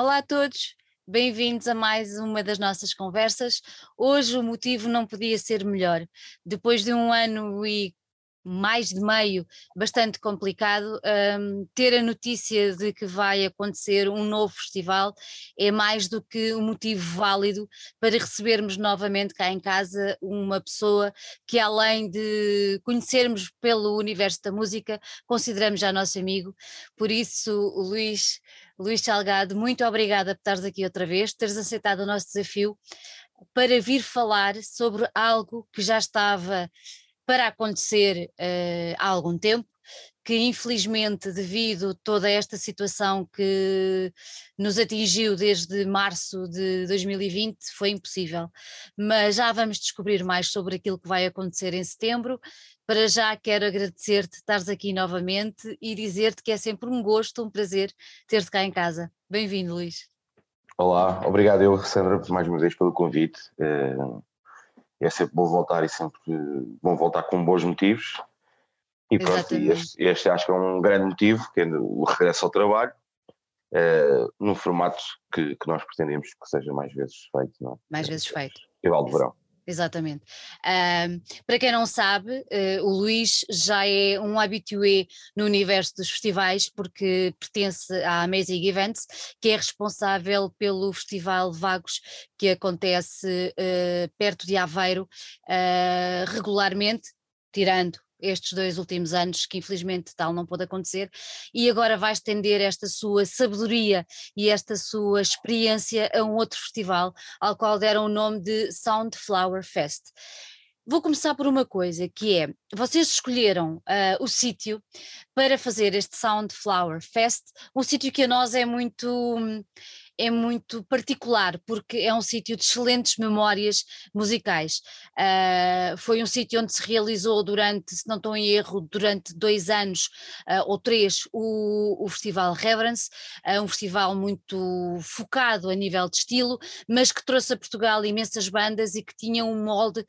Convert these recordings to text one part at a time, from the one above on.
Olá a todos, bem-vindos a mais uma das nossas conversas. Hoje o motivo não podia ser melhor. Depois de um ano e mais de meio, bastante complicado. Um, ter a notícia de que vai acontecer um novo festival é mais do que um motivo válido para recebermos novamente cá em casa uma pessoa que, além de conhecermos pelo universo da música, consideramos já nosso amigo. Por isso, Luís, Luís Salgado, muito obrigada por estares aqui outra vez, teres aceitado o nosso desafio para vir falar sobre algo que já estava para acontecer uh, há algum tempo, que infelizmente devido toda esta situação que nos atingiu desde março de 2020 foi impossível, mas já vamos descobrir mais sobre aquilo que vai acontecer em setembro. Para já quero agradecer-te estares aqui novamente e dizer-te que é sempre um gosto, um prazer ter-te cá em casa. Bem-vindo, Luís. Olá, obrigado eu, Sandra, mais uma vez pelo convite. Uh é sempre bom voltar e sempre bom voltar com bons motivos. E pronto, este, este, acho que é um grande motivo, que é o regresso ao trabalho, uh, num formato que, que, nós pretendemos que seja mais vezes feito. Não é? Mais vezes feito. Festival de Verão. Exatamente. Um, para quem não sabe, uh, o Luís já é um habitué no universo dos festivais, porque pertence à Amazing Events, que é responsável pelo Festival Vagos, que acontece uh, perto de Aveiro uh, regularmente, tirando estes dois últimos anos, que infelizmente tal não pôde acontecer, e agora vai estender esta sua sabedoria e esta sua experiência a um outro festival, ao qual deram o nome de Soundflower Fest. Vou começar por uma coisa, que é, vocês escolheram uh, o sítio para fazer este Soundflower Fest, um sítio que a nós é muito é muito particular, porque é um sítio de excelentes memórias musicais. Uh, foi um sítio onde se realizou durante, se não estou em erro, durante dois anos uh, ou três, o, o Festival Reverence, uh, um festival muito focado a nível de estilo, mas que trouxe a Portugal imensas bandas e que tinha um molde,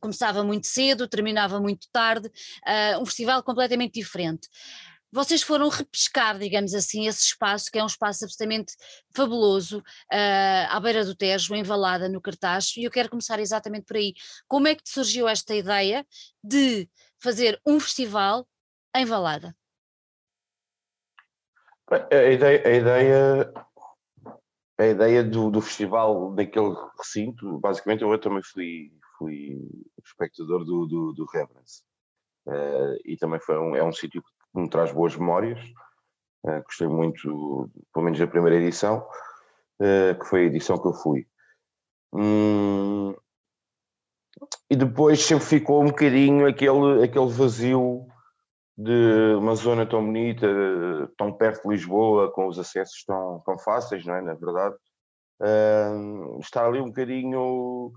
começava muito cedo, terminava muito tarde, um festival completamente diferente vocês foram repescar, digamos assim, esse espaço, que é um espaço absolutamente fabuloso, uh, à beira do Tejo, em Valada, no cartaz, e eu quero começar exatamente por aí. Como é que surgiu esta ideia de fazer um festival em Valada? A ideia, a ideia, a ideia do, do festival naquele recinto, basicamente eu também fui, fui espectador do, do, do Reverence. Uh, e também foi um, é um sítio me traz boas memórias. Uh, gostei muito, pelo menos da primeira edição, uh, que foi a edição que eu fui. Hum, e depois sempre ficou um bocadinho aquele, aquele vazio de uma zona tão bonita, tão perto de Lisboa, com os acessos tão, tão fáceis, não é? Na verdade, uh, estar ali um bocadinho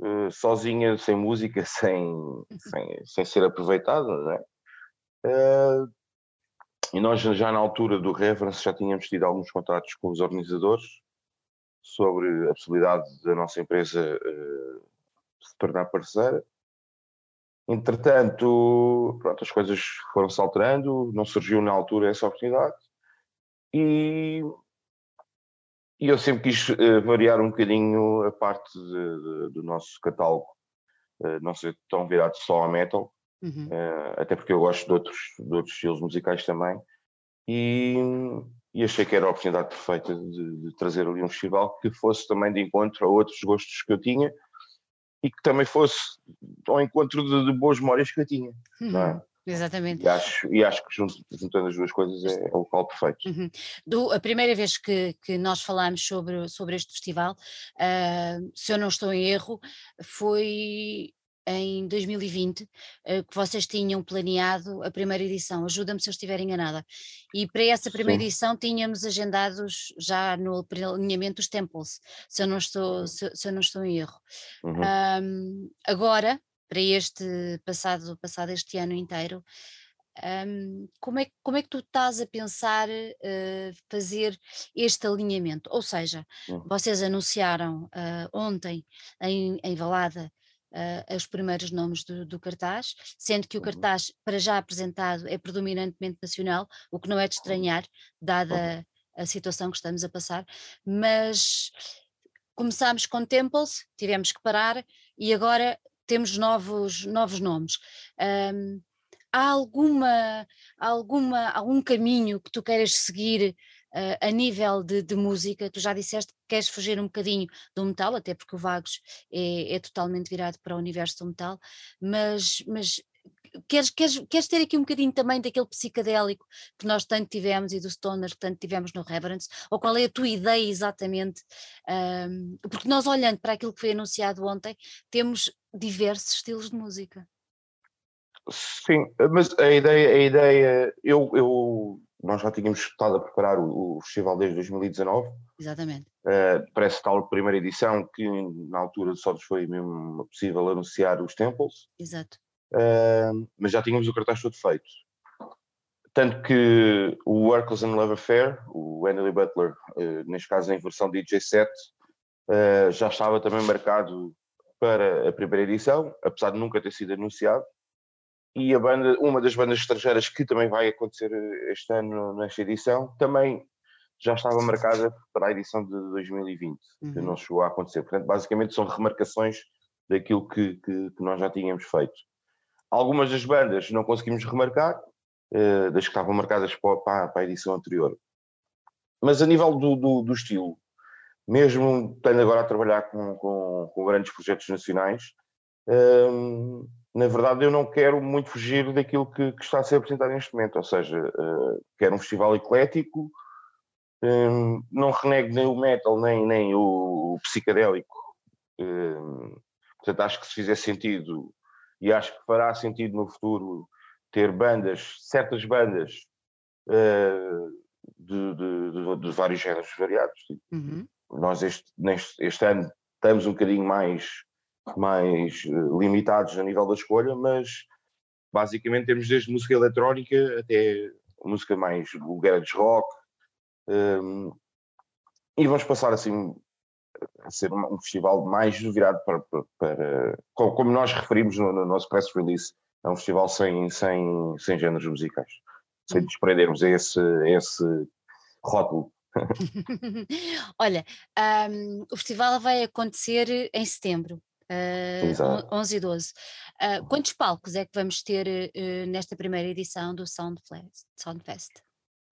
uh, sozinha, sem música, sem, sem, sem ser aproveitada, não é? Uh, e nós já na altura do Reference já tínhamos tido alguns contatos com os organizadores sobre a possibilidade da nossa empresa uh, se tornar parceira. Entretanto, pronto, as coisas foram-se alterando, não surgiu na altura essa oportunidade e, e eu sempre quis uh, variar um bocadinho a parte de, de, do nosso catálogo, uh, não ser tão virado só a metal, Uhum. Uh, até porque eu gosto de outros, de outros estilos musicais também. E, e achei que era a oportunidade perfeita de, de, trazer ali um festival que fosse também de encontro a outros gostos que eu tinha e que também fosse ao encontro de, de boas memórias que eu tinha. Uhum. É? Exatamente. E acho, e acho que juntando as duas coisas é, é o local perfeito. Uhum. Do, a primeira vez que, que nós falámos sobre, sobre este festival, uh, se eu não estou em erro, foi em 2020 eh, que vocês tinham planeado a primeira edição, ajuda-me se eu estiver enganada. E para essa primeira Sim. edição tínhamos agendados já no alinhamento os temples, se eu não estou, se, se eu não estou em erro. Uhum. Um, agora, para este passado, passado este ano inteiro, um, como, é, como é que tu estás a pensar uh, fazer este alinhamento? Ou seja, uhum. vocês anunciaram uh, ontem em, em Valada uh, os primeiros nomes do, do, cartaz, sendo que o uhum. cartaz para já apresentado é predominantemente nacional, o que não é de estranhar, dada a situação que estamos a passar, mas começámos com Temples, tivemos que parar e agora temos novos, novos nomes. Um, há alguma, alguma, algum caminho que tu queiras seguir uh, a nível de, de, música? Tu já disseste que queres fugir um bocadinho do metal, até porque o Vagos é, é totalmente virado para o universo do metal, mas, mas queres, queres, queres ter aqui um bocadinho também daquele psicadélico que nós tanto tivemos e do stoner que tanto tivemos no Reverence? Ou qual é a tua ideia exatamente? Um, porque nós olhando para aquilo que foi anunciado ontem, temos diversos estilos de música. Sim, mas a ideia, a ideia eu, eu, nós já tínhamos estado a preparar o, o festival desde 2019. Exatamente. Uh, parece tal primeira edição que na altura só nos foi mesmo possível anunciar os temples. Exato. Uh, mas já tínhamos o cartaz todo feito. Tanto que o Workers and Love Affair, o Andy Butler, uh, neste caso em versão DJ 7, uh, já estava também marcado para a primeira edição, apesar de nunca ter sido anunciado. E a banda, uma das bandas estrangeiras que também vai acontecer este ano nesta edição, também já estava marcada para a edição de 2020, uhum. que não chegou a acontecer. Portanto, basicamente são remarcações daquilo que, que, que nós já tínhamos feito. Algumas das bandas não conseguimos remarcar, uh, das que estavam marcadas para, para, a edição anterior. Mas a nível do, do, do estilo, mesmo estando agora a trabalhar com, com, com grandes projetos nacionais, uh, na verdade eu não quero muito fugir daquilo que, que está a ser apresentado neste momento, ou seja, uh, quero um festival eclético, um, não renego nem o metal nem, nem o, o psicadélico. Um, portanto, acho que se fizer sentido e acho que fará sentido no futuro ter bandas, certas bandas uh, de, de, de, de, vários géneros variados. Uhum. Nós este, neste, este ano estamos um bocadinho mais, mais uh, limitados a nível da escolha, mas basicamente temos desde música eletrónica até música mais vulgar de rock. Um, e vamos passar assim a ser um festival mais virado para, para, para como nós referimos no, no, nosso press release, é um festival sem, sem, sem géneros musicais, sem desprendermos esse, esse rótulo. Olha, um, o festival vai acontecer em setembro. Uh, 11 e 12. Uh, quantos palcos é que vamos ter uh, nesta primeira edição do Soundfest? Soundfest?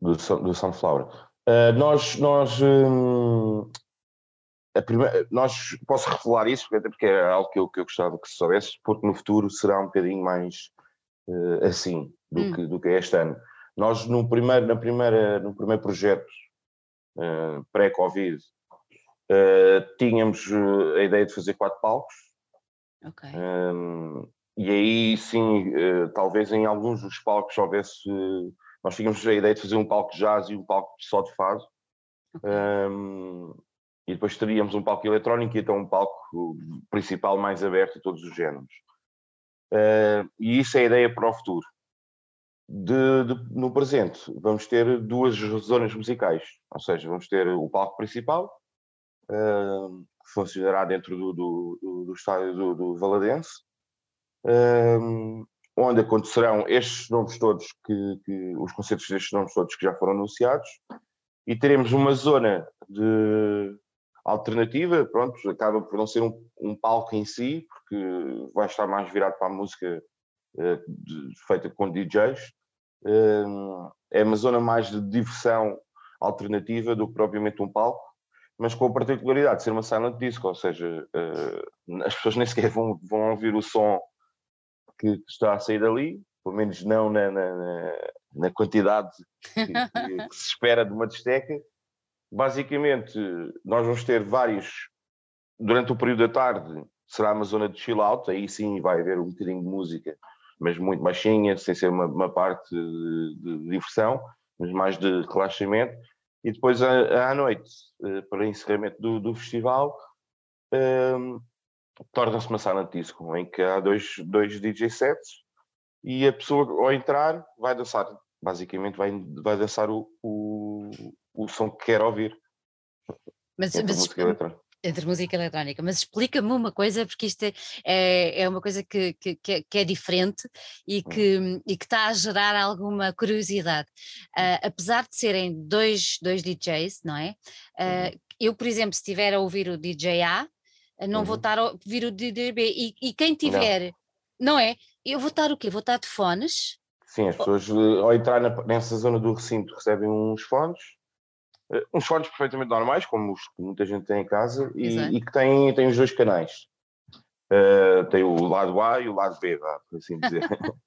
Do, do Soundflower. Uh, nós nós um, primeira, nós posso revelar isso, até porque é algo que eu, que eu gostava que se soubesse, porque no futuro será um bocadinho mais uh, assim do, hum. que, do que é este ano. Nós no primeiro, na primeira, no primeiro projeto uh, pré-Covid uh, tínhamos a ideia de fazer quatro palcos. Okay. Um, e aí sim, talvez em alguns dos palcos houvesse. nós tínhamos a ideia de fazer um palco de jazz e um palco só de fado. Okay. Um, e depois teríamos um palco eletrónico e então um palco principal mais aberto a todos os géneros. Uh, e isso é a ideia para o futuro. De, de, no presente, vamos ter duas zonas musicais, ou seja, vamos ter o palco principal, uh, funcionará dentro do, do, do, estádio do, do Valadense, uh, onde acontecerão estes nomes todos, que, que, os concertos destes nomes todos que já foram anunciados, e teremos uma zona de, alternativa, pronto, acaba por não ser um, um, palco em si, porque vai estar mais virado para a música uh, de, feita com DJs. Uh, é uma zona mais de diversão alternativa do que propriamente um palco, mas com a particularidade de ser uma silent disco, ou seja, uh, as pessoas nem sequer vão, vão ouvir o som que, está a sair dali, pelo menos não na, na, na quantidade que, que, que se espera de uma discoteca, Basicamente, nós vamos ter vários, durante o período da tarde, será uma zona de chill out, aí sim vai haver um bocadinho de música, mas muito baixinha, sem ser uma, uma parte de, de, diversão, mas mais de relaxamento. E depois à, à noite, eh, para encerramento do, do festival, um, ehm, torna-se uma sala de disco, em que há dois, dois DJ sets e a pessoa ao entrar vai dançar, basicamente vai, vai dançar o, o, o som que quer ouvir. Mas, mas Entre música eletrónica, mas explica-me uma coisa, porque isto é, é, é uma coisa que, que, que, é, é, diferente e hum. que, e que está a gerar alguma curiosidade. Uh, apesar de serem dois, dois DJs, não é? Uh, eu, por exemplo, se estiver a ouvir o DJ A, não uhum. vou estar a ouvir o DJ B, e, e quem tiver, não. não é? Eu vou estar o quê? Vou estar de fones? Sim, as pessoas ao entrar na, nessa zona do recinto recebem uns fones uns fones perfeitamente normais, como os que muita gente tem em casa, e, e que têm, têm os dois canais. Uh, tem o lado A e o lado B, vá, por assim dizer.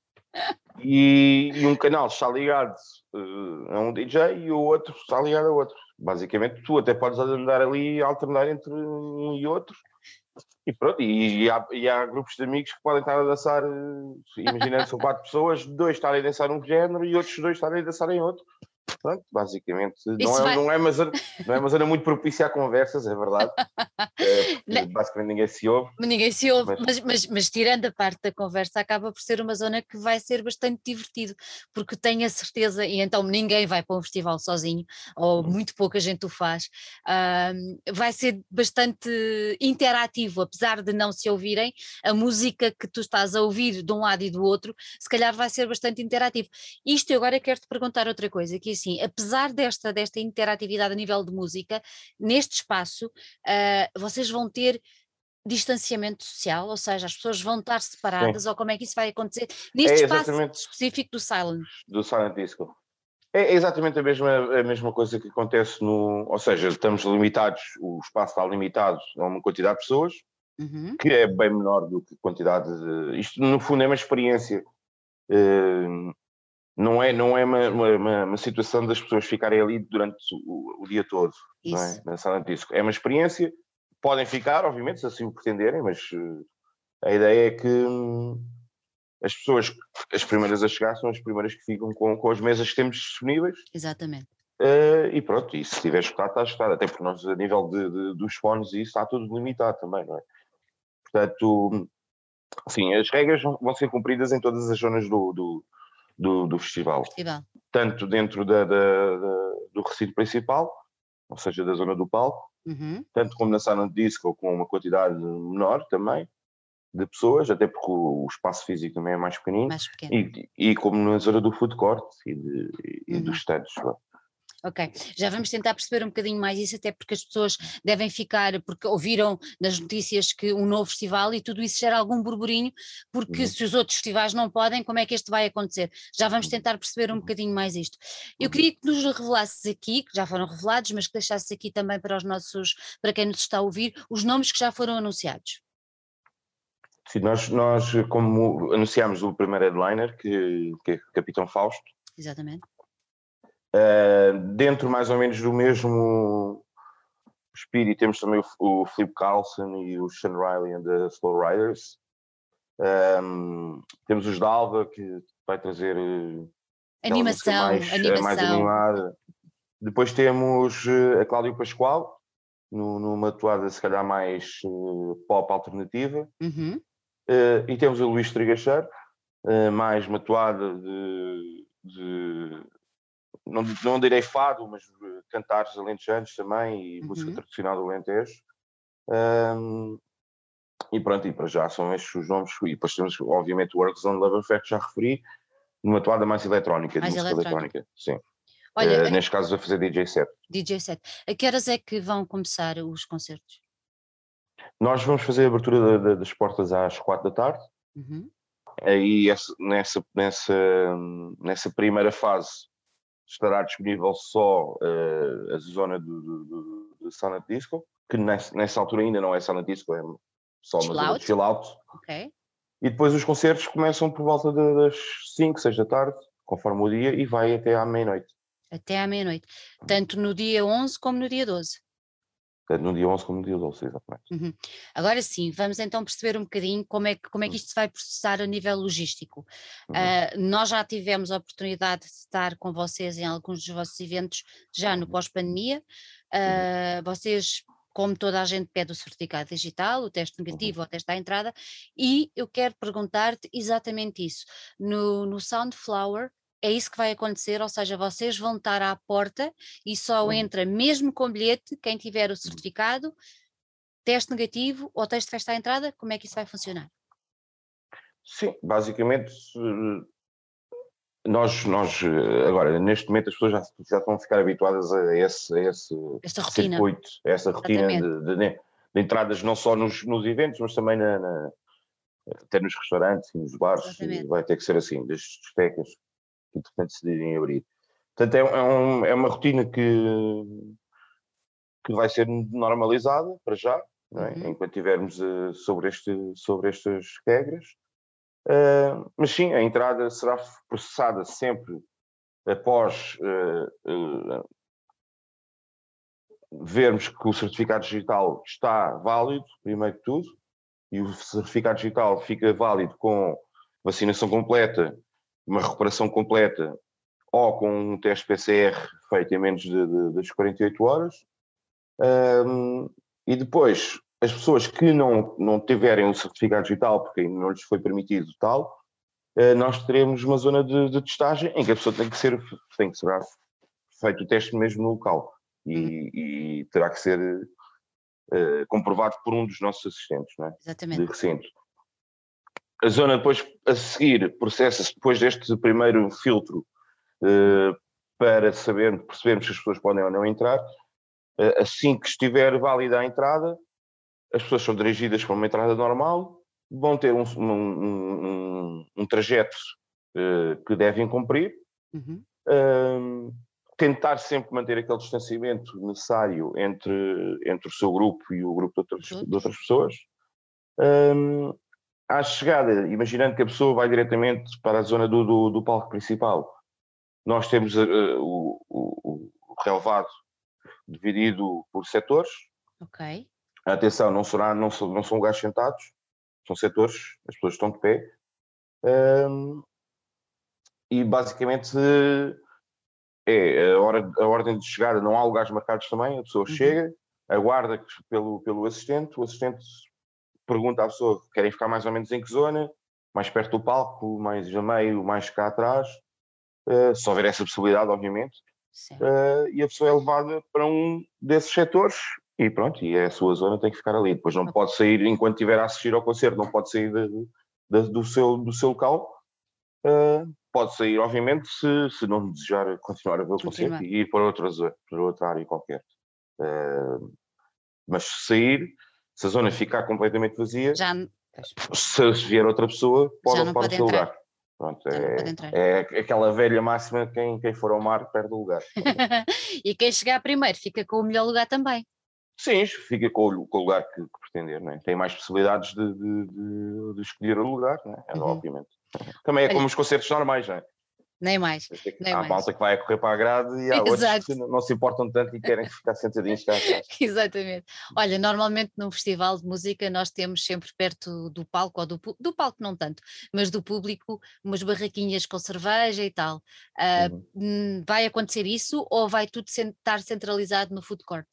e, e, um canal está ligado uh, a um DJ e o outro está ligado a outro. Basicamente, tu até podes andar ali alternar entre um e outro. E pronto, e, e, há, e há, grupos de amigos que podem estar a dançar, imaginando são quatro pessoas, dois estarem a dançar um género e outros dois estarem a dançar em outro. Pronto, basicamente, não é, vai... não, é uma zona, não é uma zona muito propícia a conversas, é verdade. é, basicamente ninguém se ouve. Ninguém se ouve, mas... Mas, mas, mas, tirando a parte da conversa, acaba por ser uma zona que vai ser bastante divertido, porque tenho a certeza, e então ninguém vai para um festival sozinho, ou uhum. muito pouca gente o faz, vai ser bastante interativo, apesar de não se ouvirem, a música que tu estás a ouvir de um lado e do outro, se calhar vai ser bastante interativo. Isto eu agora quero te perguntar outra coisa, que assim, apesar desta, desta interatividade a nível de música, neste espaço uh, vocês vão ter distanciamento social, ou seja, as pessoas vão estar separadas, Sim. ou como é que isso vai acontecer neste é espaço específico do Silent? Do Silent Disco. É exatamente a mesma, a mesma coisa que acontece no. Ou seja, estamos limitados, o espaço está limitado a uma quantidade de pessoas, uhum. que é bem menor do que a quantidade de. Isto, no fundo, é uma experiência. Uh, não é, não é uma, uma, uma, situação das pessoas ficarem ali durante o, o dia todo, não é? Na sala de disco. É uma experiência, podem ficar, obviamente, se assim o pretenderem, mas uh, a ideia é que hum, as pessoas, as primeiras a chegar, são as primeiras que ficam com, com as mesas que temos disponíveis. Exatamente. Uh, e pronto, e se estiver escutado, está escutado. Até porque nós, a nível de, de, dos fones, isso está tudo limitado também, não é? Portanto, sim, as regras vão ser cumpridas em todas as zonas do, do do, do festival. festival. Tanto dentro da, da, da, do recinto principal, ou seja, da zona do palco, uhum. tanto como na sala de disco, com uma quantidade menor também de pessoas, até porque o, o espaço físico também é mais pequenino, mais e, e, como na zona do food court e, de, e uhum. dos stands. Ok, já vamos tentar perceber um bocadinho mais isso, até porque as pessoas devem ficar, porque ouviram nas notícias que um novo festival e tudo isso gera algum burburinho, porque uhum. se os outros festivais não podem, como é que este vai acontecer? Já vamos uhum. tentar perceber um uhum. bocadinho mais isto. Eu uhum. queria que nos revelasses aqui, que já foram revelados, mas que deixasses aqui também para os nossos, para quem nos está a ouvir, os nomes que já foram anunciados. Sim, nós, nós como anunciámos o primeiro headliner, que, que é Capitão Fausto. Exatamente. Uh, dentro mais ou menos do mesmo espírito temos também o, o Flip Carlson e o Sean Riley and the Slow Riders. Um, temos os Dalva que vai trazer eh, animação, mais, animação. mais animada. Depois temos a Cláudio Pascoal, no, numa toada se calhar mais uh, pop alternativa. Uhum. Uh, e temos o Luís Trigacheiro, uh, mais uma toada de, de não, não direi fado, mas eh, cantares alentejanos também e uhum. música tradicional do Alentejo. Um, e pronto, e para já são estes os nomes. E depois temos, obviamente, o Works on Love Effect, já referi, numa toada mais eletrónica, mais de música eletrónica. eletrónica. Sim. Olha, uh, neste caso, a fazer DJ set. DJ set. A que horas é que vão começar os concertos? Nós vamos fazer a abertura de, de, das portas às quatro da tarde. Uhum. Aí, nessa, nessa, nessa primeira fase, estará disponível só uh, a zona do, do, do, do Silent Disco, que nessa, nessa, altura ainda não é Silent Disco, é só uma zona de chill out. Okay. E depois os concertos começam por volta das 5, 6 da tarde, conforme o dia, e vai até à meia-noite. Até à meia-noite. Tanto no dia 11 como no dia 12 no dia 11 como no dia 12, exatamente. Uhum. Agora sim, vamos então perceber um bocadinho como é que, como é que isto se vai processar a nível logístico. Uhum. Uh, nós já tivemos a oportunidade de estar com vocês em alguns dos vossos eventos já no pós-pandemia. Uh, vocês como toda a gente pede o certificado digital, o teste negativo uhum. ou o teste à entrada, e eu quero perguntar-te exatamente isso. No, no Soundflower, é isso que vai acontecer, ou seja, vocês vão estar à porta e só entra mesmo com bilhete quem tiver o certificado teste negativo ou teste de festa à entrada, como é que isso vai funcionar? Sim, basicamente nós, nós agora, neste momento as pessoas já, já estão a ficar habituadas a esse, a esse Esta rotina. circuito, a essa rotina de, de, de, entradas não só nos, nos eventos, mas também na, na, até nos restaurantes e nos bares, vai ter que ser assim, das discotecas que entretanto decidirem abrir. Portanto, é, é, um, é uma rotina que, que vai ser normalizada para já, é? uhum. enquanto tivermos uh, sobre, este, sobre estas regras. Uh, mas sim, a entrada será processada sempre após uh, vermos que o certificado digital está válido, primeiro de tudo, e o certificado digital fica válido com vacinação completa, uma recuperação completa ou com um teste PCR feito em menos de, de, das 48 horas. Um, e depois, as pessoas que não, não tiverem o certificado digital, porque ainda não lhes foi permitido tal, uh, nós teremos uma zona de, de, testagem em que a pessoa tem que ser, tem que ser feito o teste mesmo no local e, uhum. e terá que ser uh, comprovado por um dos nossos assistentes é? Exatamente. de recinto. A zona depois a seguir processa-se depois deste primeiro filtro uh, para saber, percebermos se as pessoas podem ou não entrar. Uh, assim que estiver válida a entrada, as pessoas são dirigidas para uma entrada normal, vão ter um, um, um, um trajeto que devem cumprir. Uhum. Tentar sempre manter aquele distanciamento necessário entre, entre o seu grupo e o grupo de outras, de outras pessoas. Um, à chegada, imaginando que a pessoa vai diretamente para a zona do, do, do palco principal, nós temos uh, o, o, o, relevado dividido por setores. Ok. Atenção, não, será, não, são, não são lugares sentados, são setores, as pessoas estão de pé. Um, e basicamente é a, hora, a ordem de chegada, não há lugares marcados também, a pessoa uhum. chega, aguarda pelo, pelo assistente, o assistente pergunta à pessoa querem ficar mais ou menos em que zona, mais perto do palco, mais a meio, mais cá atrás, uh, se houver essa possibilidade, obviamente, uh, e a pessoa é levada para um desses setores e pronto, e é a sua zona tem que ficar ali. Depois não pode sair, enquanto estiver a assistir ao concerto, não pode sair de, de, do, seu, do seu local. Uh, pode sair, obviamente, se, se não desejar continuar a ver o concerto e ir para outra, para outra área qualquer. Uh, mas se sair, se a zona ficar completamente vazia, Já... se vier outra pessoa, pode ocupar o seu lugar. Pronto, é, é, aquela velha máxima: quem, quem for ao mar perde o lugar. e quem chegar primeiro fica com o melhor lugar também. Sim, fica com o, com o lugar que, que pretender, é? tem mais possibilidades de, de, de, de escolher o lugar, é? uhum. obviamente. Também é como os concertos normais, não é? Nem mais. Nem há mais. malta que vai a correr para a grade e há Exato. outros que não, se importam tanto e querem ficar sentadinhos cá atrás. Exatamente. Olha, normalmente num festival de música nós temos sempre perto do palco, ou do, do palco não tanto, mas do público, umas barraquinhas com cerveja e tal. Uh, uhum. Vai acontecer isso ou vai tudo estar centralizado no food court?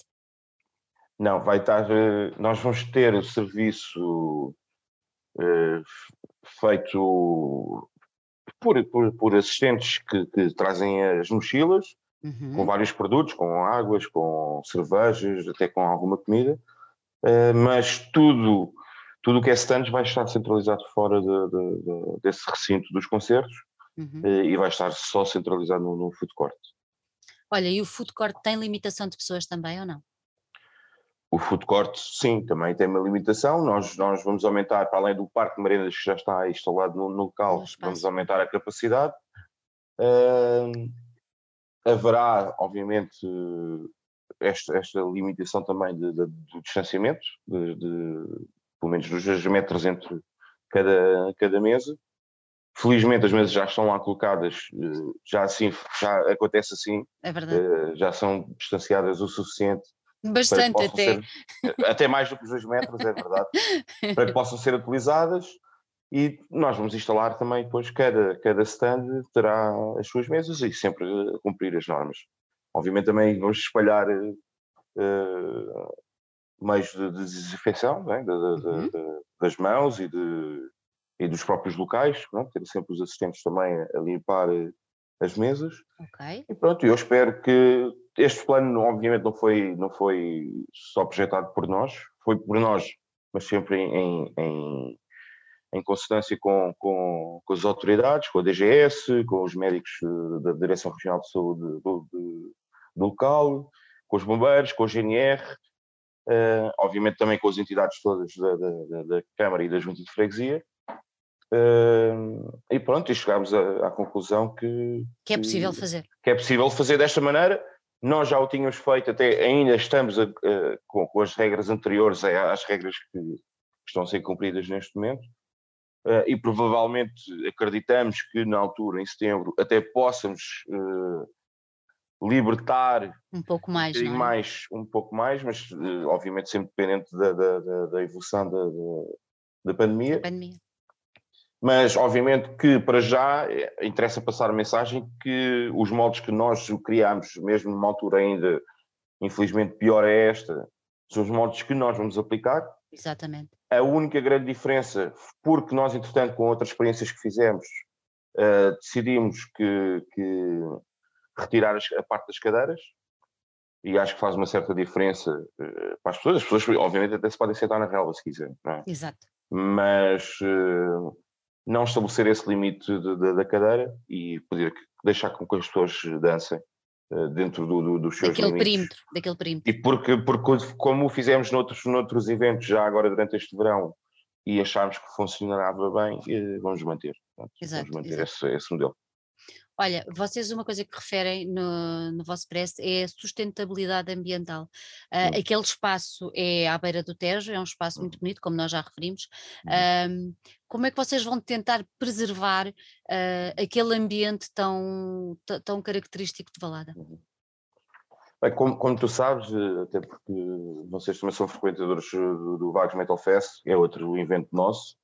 Não, vai estar. Eh, nós vamos ter o serviço uh, feito por, por, por assistentes que, que, trazem as mochilas, uhum. com vários produtos, com águas, com cervejas, até com alguma comida, uh, mas tudo tudo o que é stands vai estar centralizado fora de, de, de, desse recinto dos concertos uhum. uh, e vai estar só centralizado no, no food court. Olha, e o food court tem limitação de pessoas também ou não? O food court, sim, também tem uma limitação. Nós, nós vamos aumentar, para além do parque de merendas que já está instalado no, no local, vamos aumentar a capacidade. Uh, haverá, obviamente, esta, esta limitação também de, de, do distanciamento, de, de, pelo menos dos 2 metros entre cada, cada mesa. Felizmente as mesas já estão lá colocadas, eh, já assim, já acontece assim, é verdade. Uh, já são distanciadas o suficiente Bastante até. Ser, até mais do que os dois metros, é verdade. para que possam ser utilizadas e nós vamos instalar também depois cada, cada stand terá as suas mesas e sempre cumprir as normas. Obviamente também vamos espalhar uh, meios de, desinfecção né? de, uhum. de, das mãos e, de, e dos próprios locais, pronto, ter sempre os assistentes também a limpar as mesas. Ok. E pronto, eu espero que este plano, obviamente, não foi, não foi só projetado por nós, foi por nós, mas sempre em, em, em consonância com, com, com, as autoridades, com a DGS, com os médicos eh, da Direção Regional de Saúde do, do, do local, com os bombeiros, com o GNR, uh, obviamente também com as entidades todas da, da, da Câmara e da Junta de Freguesia. Uh, e pronto, e chegámos à, à conclusão que, que é possível fazer. Que é possível fazer desta maneira. Nós já o tínhamos feito, até ainda estamos a, com, com, as regras anteriores às regras que, que estão a ser cumpridas neste momento. Uh, e provavelmente acreditamos que na altura, em setembro, até possamos uh, libertar um pouco mais, um, é? mais um pouco mais, mas uh, obviamente sempre dependente da, da, da, da evolução da, da, pandemia. pandemia. Mas obviamente que para já interessa passar a mensagem que os moldes que nós criámos, mesmo numa altura ainda infelizmente pior é esta, são os moldes que nós vamos aplicar. Exatamente. A única grande diferença, porque nós entretanto com outras experiências que fizemos, uh, decidimos que, que retirar a parte das cadeiras, e acho que faz uma certa diferença uh, para as pessoas. As pessoas, obviamente, até se podem sentar na relva se quiserem, é? Exato. Mas uh, não estabelecer esse limite de, de, da cadeira e poder deixar com que as pessoas dancem uh, dentro do, do, dos seus daquele limites. Perímetro, daquele perímetro. E porque, porque como fizemos noutros, noutros eventos já agora durante este verão e achámos que funcionava bem, vamos manter. Exato, vamos manter exato. Esse, esse modelo. Olha, vocês uma coisa que referem no, no vosso press é a sustentabilidade ambiental. Uh, aquele espaço é à beira do Tejo, é um espaço muito bonito, como nós já referimos. Uhum. Um, como é que vocês vão tentar preservar uh, aquele ambiente tão, tão- característico de Valada? Bem, como, como tu sabes, eh, até porque vocês também são frequentadores eh, do, do Vagos Metal Fest, é outro evento nosso,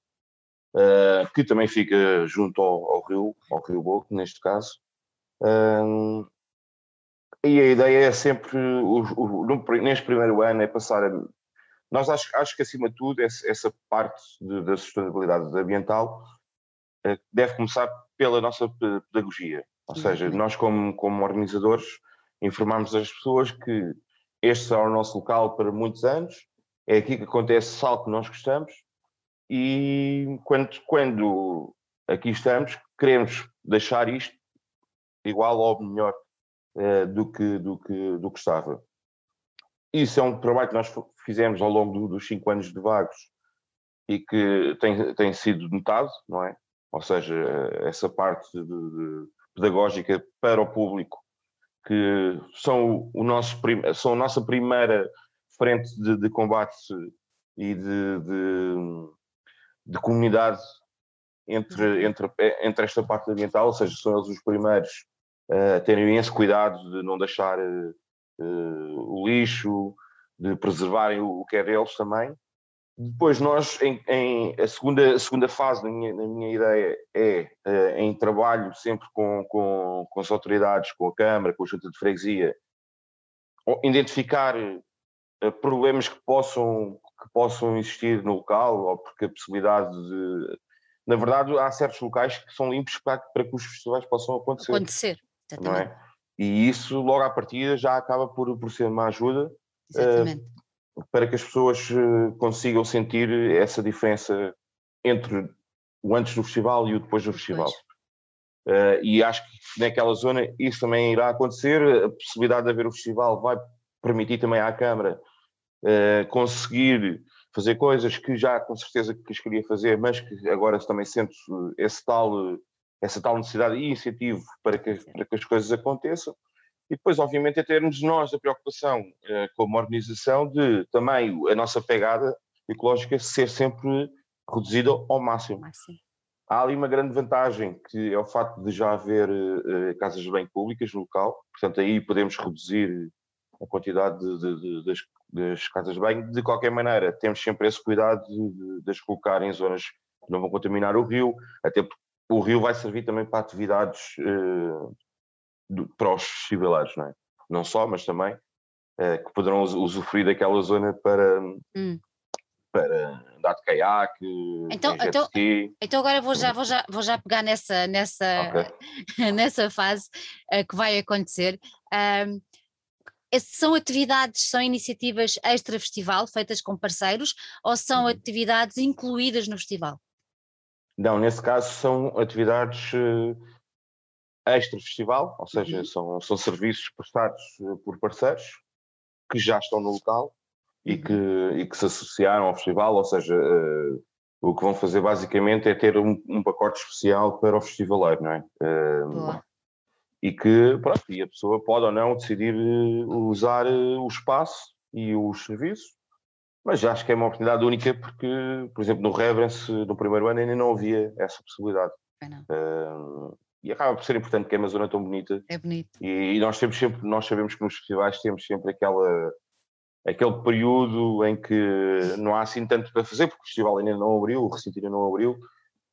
eh, que também fica junto ao, ao rio, ao Rio Boco, neste caso. Ahm, e a ideia é sempre, o, o- pri- neste primeiro ano, é passar a. Nós acho, acho que, acima de tudo, essa, essa parte de- da sustentabilidade ambiental eh, deve começar pela nossa pe- pedagogia. Ou seja, nós, como, como organizadores, informarmos as pessoas que este será o nosso local para muitos anos, é aqui que acontece algo que nós gostamos e quando, quando aqui estamos, queremos deixar isto igual ou melhor eh, do, que, do, que, do que estava. Isso é um trabalho que nós fizemos ao longo do- dos cinco anos de Vagos e que tem, tem sido notado, não é? Ou seja, essa parte de- de- pedagógica para o público que são o nosso são a nossa primeira frente de, de combate e de, de, de comunidade entre, entre, entre esta parte ambiental, ou seja, são eles os primeiros a terem esse cuidado de não deixar eh, eh, o lixo, de preservarem o, que é deles também. Depois nós, em, em- a, segunda, a segunda fase, na minha, minha ideia, é eh, em trabalho sempre com, com, com as autoridades, com a Câmara, com a Junta de Freguesia, identificar eh, problemas que possam, que possam existir no local, ou porque a possibilidade de... Na verdade, há certos locais que são limpos para, para que os festivais possam acontecer Acontecer, não exatamente. é? E isso, logo à partida, já acaba por, por ser uma ajuda exatamente. para que as pessoas eh, consigam sentir essa diferença entre o antes do festival e o depois do festival. Depois. Eh, e acho que naquela zona isso também irá acontecer. A possibilidade de haver o festival vai permitir também à Câmara eh, conseguir fazer coisas que já com certeza que queria fazer, mas que agora também sente esse tal, essa tal necessidade e incentivo para que, para que as coisas aconteçam. E depois, obviamente, é termos nós a preocupação eh, como organização de também a nossa pegada ecológica ser sempre reduzida ao máximo. Máximo. Há ali uma grande vantagem, que é o facto de já haver eh, casas de bem públicas no local, portanto aí podemos reduzir a quantidade de, de- de- das, das casas de banho. De qualquer maneira, temos sempre esse cuidado de, de, as colocar em zonas que não vão contaminar o rio, até porque o rio vai servir também para atividades eh, do- para os civileiros, não é? Não só, mas também eh, que poderão us- usufruir daquela zona para, Hum. para andar de caiaque, então, então, então agora vou já, vou já, vou já pegar nessa, nessa, okay. nessa fase uh, que vai acontecer. Um, são atividades, são iniciativas extra-festival feitas com parceiros ou são uhum. atividades incluídas no festival? Não, nesse caso são atividades uh, extra-festival, ou seja, uhum. são, são serviços prestados uh, por parceiros que já estão no local e, uhum. que, e que se associaram ao festival, ou seja, uh, o que vão fazer basicamente é ter um, um, pacote especial para o festivaleiro, não é? Uh, e que, pronto, e a pessoa pode ou não decidir usar o espaço e os serviços, mas acho que é uma oportunidade única porque, por exemplo, no Reverence, no primeiro ano, ainda não havia essa possibilidade. Uh, e acaba por ser importante que é uma zona tão bonita. É bonito. E, e, nós temos sempre, nós sabemos que nos festivais temos sempre aquela aquele período em que não há assim tanto para fazer, porque o festival ainda não abriu, o recinto ainda não abriu.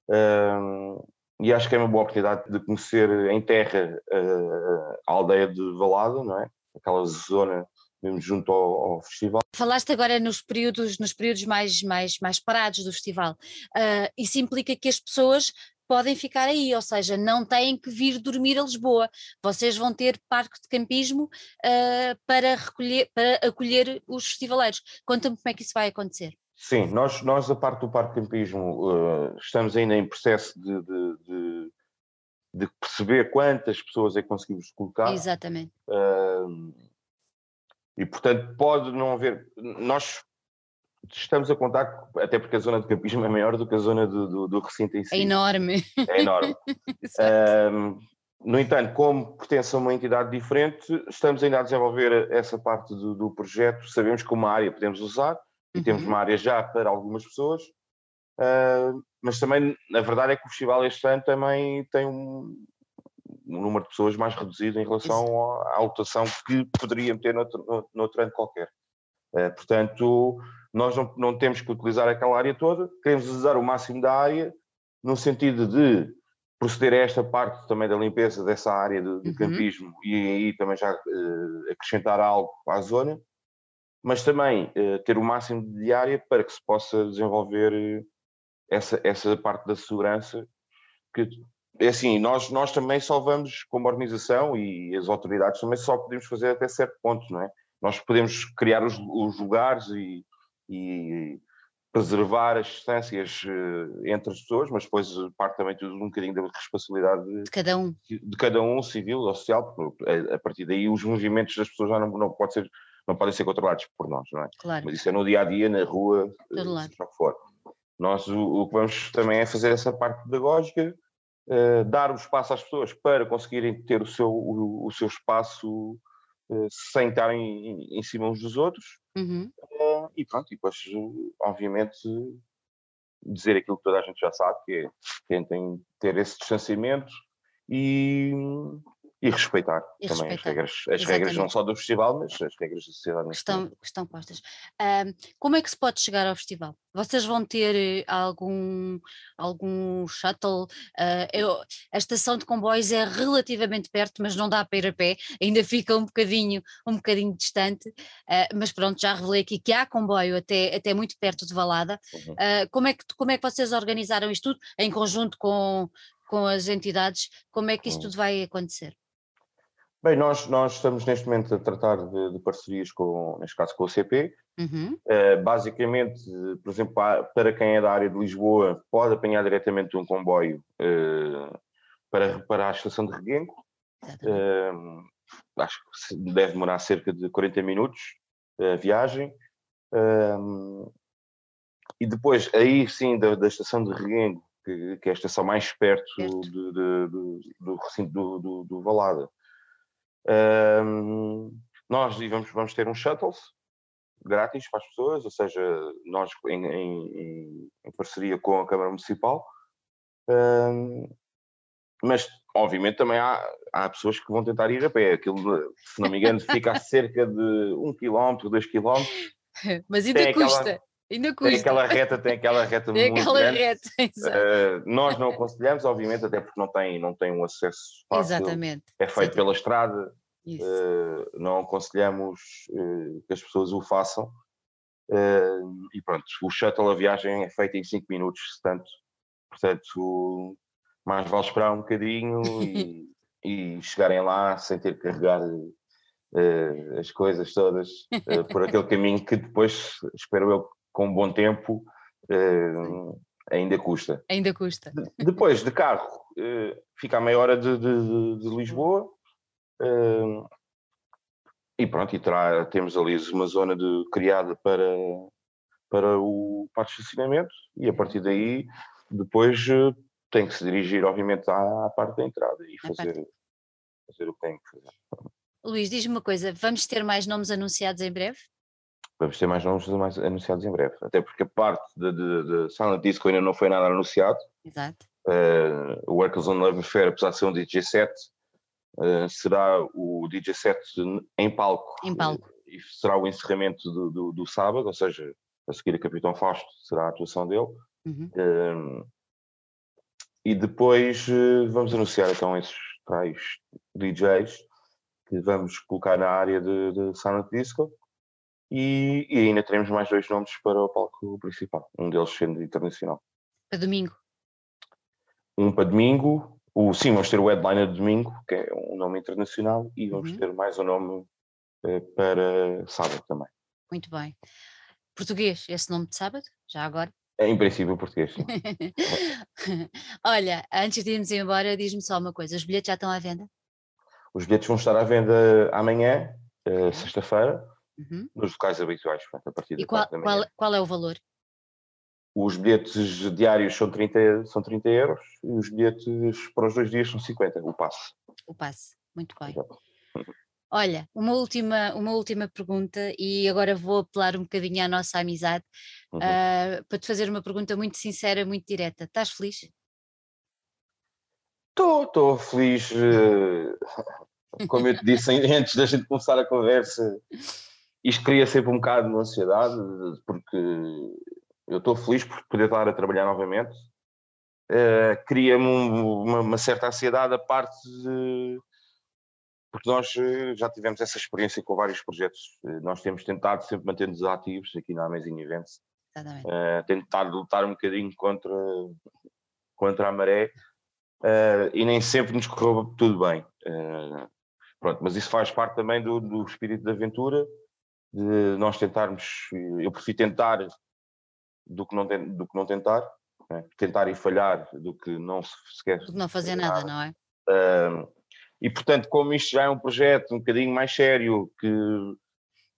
Uh, e acho que é uma boa oportunidade de conhecer em terra uh, a aldeia de Valada, não é? Aquela zona mesmo junto ao, ao, festival. Falaste agora nos períodos, nos períodos mais, mais, mais parados do festival. Uh, isso implica que as pessoas podem ficar aí, ou seja, não têm que vir dormir a Lisboa. Vocês vão ter parque de campismo uh, para, recolher, para acolher os festivaleiros. Conta-me como é que isso vai acontecer. Sim, nós, nós a parte do parque de campismo uh, estamos ainda em processo de, de, de, de, perceber quantas pessoas é que conseguimos colocar. Exatamente. Uh, e portanto pode não haver. Nós estamos a contar, até porque a zona de campismo é maior do que a zona do, do, do recinto em si. É enorme. É enorme. um, no entanto, como pertence a uma entidade diferente, estamos ainda a desenvolver essa parte do, do projeto. Sabemos que uma área podemos usar, e uhum. temos uma área já para algumas pessoas, uh, mas também, a verdade é que o festival este ano também tem um, um número de pessoas mais reduzido em relação à, à lotação que poderia ter noutro, noutro ano qualquer. Uh, portanto, nós não, não temos que utilizar aquela área toda, queremos usar o máximo da área, no sentido de proceder a esta parte também da limpeza dessa área de, de uhum. campismo e aí também já uh, acrescentar algo à zona, mas também uh, ter o máximo de área para que se possa desenvolver uh, essa, essa parte da segurança que é assim, nós, nós também só vamos, como organização e as autoridades também só podemos fazer até certo ponto, não é? Nós podemos criar os, os lugares e, e preservar as distâncias eh, entre as pessoas, mas depois parte também tudo um bocadinho da responsabilidade de, de cada um, de cada um civil ou social, porque a, partir daí os movimentos das pessoas já não, não, pode ser, não podem ser controlados por nós, não é? Claro. Mas isso é no dia a dia, na rua, eh, seja o que for. Nós o, o, que vamos também é fazer essa parte pedagógica, uh, dar o espaço às pessoas para conseguirem ter o seu, o, o seu espaço uh, sem estarem em, em cima uns dos outros Uhum. Uh, e pronto, e depois, obviamente, dizer aquilo que toda a gente já sabe, que é tentem ter esse distanciamento e, e respeitar e também respeitar. as regras. As regras não só do festival, mas as regras da sociedade. Que estão, que estão postas. como é que se pode chegar ao festival? Vocês vão ter eh, algum, algum shuttle? Uh, eu, a estação de comboios é relativamente perto, mas não dá para ir a pé, ainda fica um bocadinho, um bocadinho distante, uh, mas pronto, já revelei aqui que há comboio até, até muito perto de Valada. Uhum. Uh, como, é que, como é que vocês organizaram isto tudo, em conjunto com, com as entidades? Como é que isto uhum. tudo vai acontecer? Bem, nós, nós estamos neste momento a tratar de, de parcerias com, neste caso com o CP. Uhum. Uh, basicamente, por exemplo, para quem é da área de Lisboa, pode apanhar diretamente um comboio uh, para, para a estação de Reguengo. Uh, acho que deve demorar cerca de 40 minutos a viagem. e depois, aí sim, da, da estação de Reguengo, que, que, é a estação mais perto, perto. De, de, de, do recinto do, do, do Valada, um, nós vamos, vamos ter um shuttles grátis para as pessoas, ou seja, nós em, em, em parceria com a Câmara Municipal. Um, mas, obviamente, também há, há pessoas que vão tentar ir a pé. Aquilo, se não me engano, fica a cerca de um quilómetro, dois quilómetros. Mas ainda custa. Aquela, ainda custa. Tem aquela reta, tem aquela reta tem muito aquela grande. reta, uh, nós não aconselhamos, obviamente, até porque não tem, não tem um acesso fácil. Exatamente. É feito Exatamente. pela estrada. Uh, não aconselhamos uh, que as pessoas o façam. E pronto, o shuttle, a viagem é feita em 5 minutos, tanto, portanto, mais vale esperar um bocadinho e, e chegarem lá sem ter que carregar as coisas todas por aquele caminho que depois, espero eu, com um bom tempo, ainda custa. Ainda custa. De, depois, de carro, fica a meia hora de, de, de Lisboa. E pronto, e terá, temos ali uma zona de, criada para, para o parque de estacionamento e a partir daí depois tem que se dirigir obviamente à, à parte da entrada e fazer, fazer o que tem que fazer. Luís, diz-me uma coisa, vamos ter mais nomes anunciados em breve? Vamos ter mais nomes mais anunciados em breve, até porque a parte de, de, de Silent Disco ainda não foi nada anunciado. Exato. Uh, o Workers on Love Affair, apesar de ser um DJ set, uh, será o DJ set em palco. Em palco. E será o encerramento do, do, do, sábado, ou seja, a seguir a Capitão Fausto será a atuação dele. Uhum. Uh, e depois vamos anunciar então esses tais DJs que vamos colocar na área de, de Silent Disco. E, e, ainda teremos mais dois nomes para o palco principal, um deles sendo internacional. Para domingo? Um para domingo, o, sim, vamos ter o headliner de domingo, que é um nome internacional, e vamos uhum. ter mais um nome uh, para sábado também. Muito bem. Português, esse nome de sábado, já agora? É, em princípio, português. Olha, antes de irmos embora, diz-me só uma coisa: os bilhetes já estão à venda? Os bilhetes vão estar à venda amanhã, uh, sexta-feira, uhum. nos locais habituais, a partir e qual, qual, qual é o valor? Os bilhetes diários são 30, são 30 euros e os bilhetes para os dois dias são 50, o passe. O passe, muito bem. Olha, uma última, uma última pergunta e agora vou apelar um bocadinho à nossa amizade uhum. uh, para te fazer uma pergunta muito sincera, muito direta. Estás feliz? Estou, estou feliz. Uh, como eu te disse antes da gente começar a conversa, isto cria sempre um bocado de ansiedade, porque eu estou feliz por poder estar a trabalhar novamente. Uh, Cria-me um, uma, uma, certa ansiedade a parte de. Porque nós eh, já tivemos essa experiência com vários projetos. Uh, nós temos tentado sempre manter-nos ativos aqui na Amazing Events. Uh, tentar lutar um bocadinho contra, contra a maré e nem sempre nos correu tudo bem. pronto, mas isso faz parte também do, do espírito de aventura, de nós tentarmos. Eu prefiro tentar do que não, do que não tentar, né? tentar e falhar do que não se sequer. Do que não fazer nada, não é? Uh, e portanto, como isto já é um projeto um bocadinho mais sério, que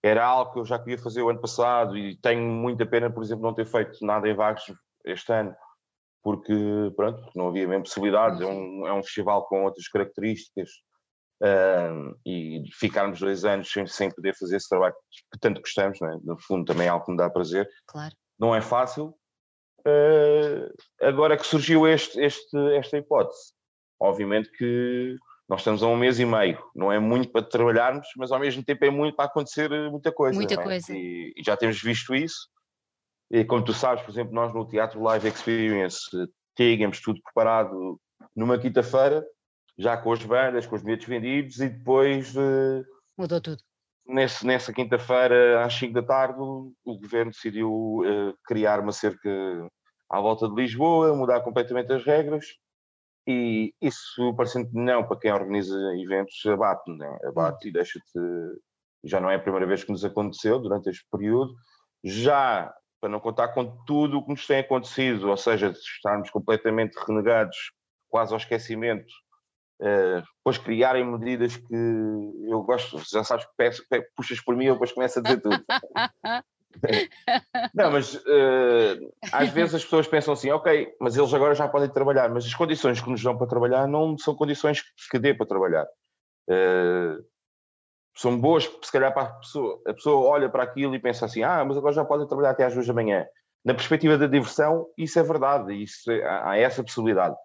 era algo que eu já queria fazer o ano passado e tenho muita pena, por exemplo, não ter feito nada em Vagos este ano, porque pronto, não havia mesmo possibilidades, é um, é um festival com outras características. Uh, e ficarmos dois anos sem, sem poder fazer esse trabalho que tanto gostamos, é? no fundo também é algo que me dá prazer. Claro não é fácil. Uh, agora que surgiu este, este, esta hipótese, obviamente que nós estamos a um mês e meio, não é muito para trabalharmos, mas ao mesmo tempo é muito para acontecer muita coisa. Muita é? coisa. E, e, já temos visto isso. E como tu sabes, por exemplo, nós no Teatro Live Experience tínhamos tudo preparado numa quinta-feira, já com as bandas, com os bilhetes vendidos, e depois. Uh, Mudou tudo nesse, nessa quinta-feira, às 5 da tarde, o governo decidiu uh, criar uma cerca à volta de Lisboa, mudar completamente as regras, e isso, parecendo não, para quem organiza eventos, abate, né? abate e deixa-te. Já não é a primeira vez que nos aconteceu durante este período, já para não contar com tudo o que nos tem acontecido, ou seja, estarmos completamente renegados, quase ao esquecimento Uh, depois criarem medidas que eu gosto, já sabes que puxas por mim, eu depois começo a dizer tudo. não, mas uh, às vezes as pessoas pensam assim, ok, mas eles agora já podem trabalhar, mas as condições que nos dão para trabalhar não são condições que dê para trabalhar. Uh, são boas, se calhar, para a pessoa. A pessoa olha para aquilo e pensa assim, ah, mas agora já podem trabalhar até às duas da manhã. Na perspectiva da diversão, isso é verdade, isso é, há essa possibilidade.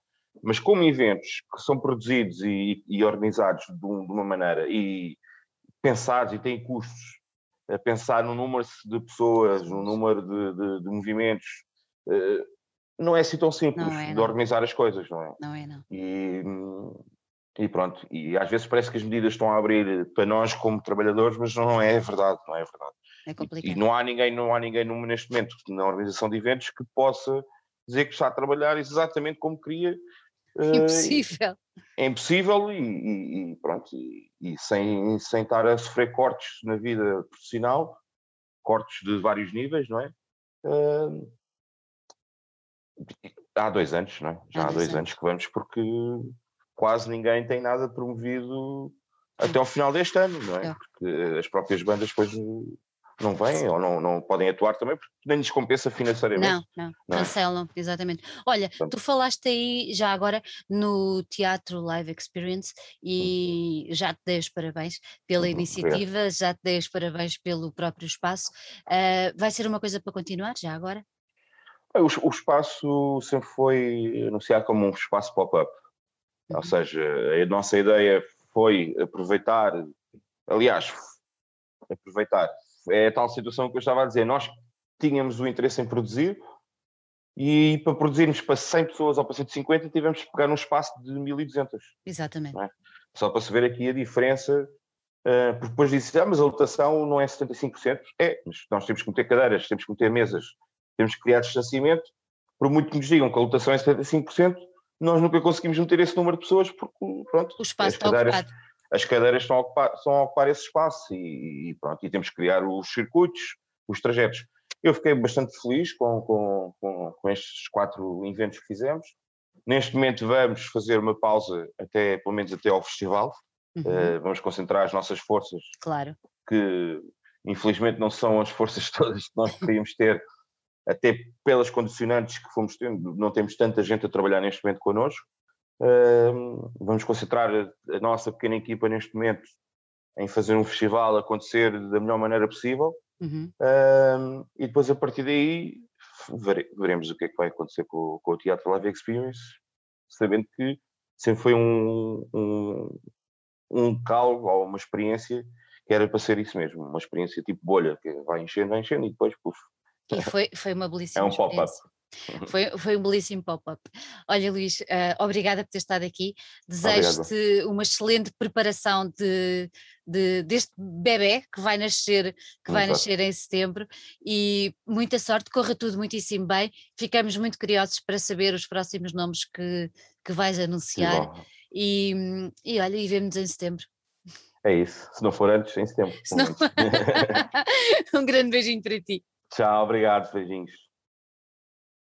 Mas como eventos que são produzidos e, e organizados de, um, de, uma maneira e pensados e têm custos, a pensar no número de pessoas, no número de, de, de movimentos, uh, não é assim tão simples é, de organizar as coisas, não é? Não é, não. E, e pronto, e às vezes parece que as medidas estão a abrir para nós como trabalhadores, mas não é verdade, não é verdade. é complicado. E, e, não há ninguém, não há ninguém neste momento na organização de eventos que possa dizer que está a trabalhar exatamente como queria. Impossível. Uh, é impossível e, e, e pronto, e, sem, sem estar a sofrer cortes na vida profissional, cortes de vários níveis, não é? Uh, há dois anos, não é? Já há, dois, anos. anos que vamos, porque quase ninguém tem nada promovido até ao final deste ano, não é? Porque as próprias bandas depois não vêm ou não, não podem atuar também porque nem lhes compensa financeiramente. Não, não, não é? cancelam, exatamente. Olha, Portanto, tu falaste aí já agora no Teatro Live Experience e já te dei os parabéns pela uhum, iniciativa, obrigado. já te dei os parabéns pelo próprio espaço. Uh, vai ser uma coisa para continuar já agora? O, o espaço sempre foi anunciado como um espaço pop-up. Uhum. Ou seja, a nossa ideia foi aproveitar, aliás, aproveitar, é a tal situação que eu estava a dizer, nós tínhamos o interesse em produzir e para produzirmos para 100 pessoas ou para 150 tivemos que pegar um espaço de 1200. Exatamente. É? Só para se ver aqui a diferença, uh, porque depois disse, ah, mas a lotação não é 75%, é, mas nós temos que meter cadeiras, temos que meter mesas, temos que criar distanciamento, por muito que nos digam que a lotação é 75%, nós nunca conseguimos meter esse número de pessoas porque, pronto, o espaço as cadeiras, está ocupado. As cadeiras estão a ocupar, estão a ocupar esse espaço e, e, pronto, e temos que criar os circuitos, os trajetos. Eu fiquei bastante feliz com, com, com, com estes quatro eventos que fizemos. Neste momento vamos fazer uma pausa até, pelo menos até ao festival. Uhum. Uh, vamos concentrar as nossas forças. Claro. Que infelizmente não são as forças todas que nós queríamos ter até pelas condicionantes que fomos tendo, não temos tanta gente a trabalhar neste momento connosco. Vamos concentrar a, nossa pequena equipa neste momento em fazer um festival acontecer da melhor maneira possível. Uhum. Uh, e depois, a partir daí, vere, veremos o que é que vai acontecer com, com o Teatro Live Experience, sabendo que sempre foi um, um, um calo ou uma experiência que era para ser isso mesmo, uma experiência tipo bolha, que vai enchendo, vai enchendo e depois, puf, e foi, foi uma belíssima É um pop-up. Foi, foi um belíssimo pop-up. Olha, Luís, uh, obrigada por ter estado aqui. Desejo-te uma excelente preparação de, de, deste bebê que vai nascer, que vai nascer em setembro e muita sorte, corra tudo muitíssimo bem. Ficamos muito curiosos para saber os próximos nomes que, que vais anunciar. E, e olha, e vemos-nos em setembro. É isso, se não for antes, em setembro. Não... um grande beijinho para ti. Tchau, obrigado, beijinhos.